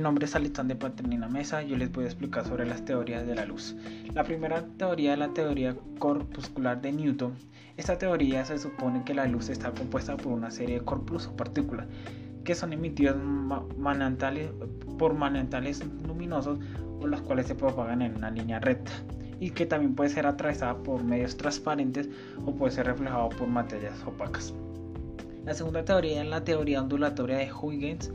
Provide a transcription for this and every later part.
nombre es Alexander Paternina Mesa. Yo les voy a explicar sobre las teorías de la luz. La primera teoría es la teoría corpuscular de Newton. Esta teoría se supone que la luz está compuesta por una serie de corpus o partículas que son emitidos por manantiales luminosos o las cuales se propagan en una línea recta y que también puede ser atravesada por medios transparentes o puede ser reflejado por materias opacas. La segunda teoría es la teoría ondulatoria de Huygens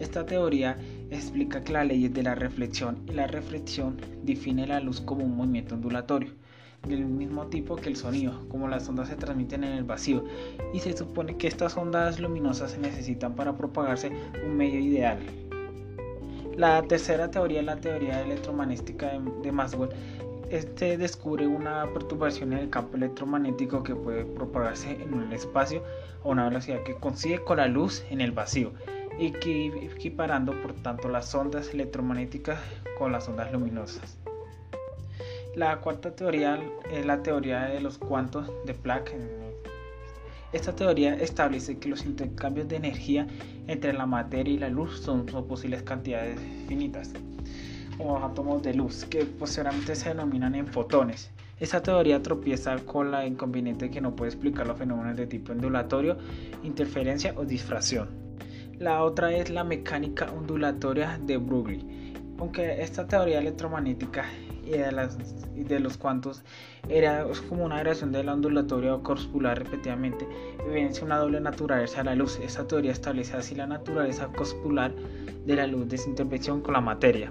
esta teoría explica que la ley de la reflexión y la reflexión define la luz como un movimiento ondulatorio, del mismo tipo que el sonido, como las ondas se transmiten en el vacío, y se supone que estas ondas luminosas se necesitan para propagarse un medio ideal. La tercera teoría es la teoría electromagnética de Maxwell. Este descubre una perturbación en el campo electromagnético que puede propagarse en un espacio a una velocidad que coincide con la luz en el vacío equiparando por tanto las ondas electromagnéticas con las ondas luminosas. La cuarta teoría es la teoría de los cuantos de Planck. Esta teoría establece que los intercambios de energía entre la materia y la luz son, posibles cantidades finitas, los átomos de luz, que posteriormente se denominan en fotones. Esta teoría tropieza con la inconveniente que no puede explicar los fenómenos de tipo ondulatorio, interferencia o difracción. La otra es la mecánica ondulatoria de Broglie. Aunque esta teoría electromagnética y de, los cuantos era como una variación de la ondulatoria o corpuscular repetidamente, evidencia una doble naturaleza de la luz. Esta teoría establece así la naturaleza corpuscular de la luz de su intervención con la materia.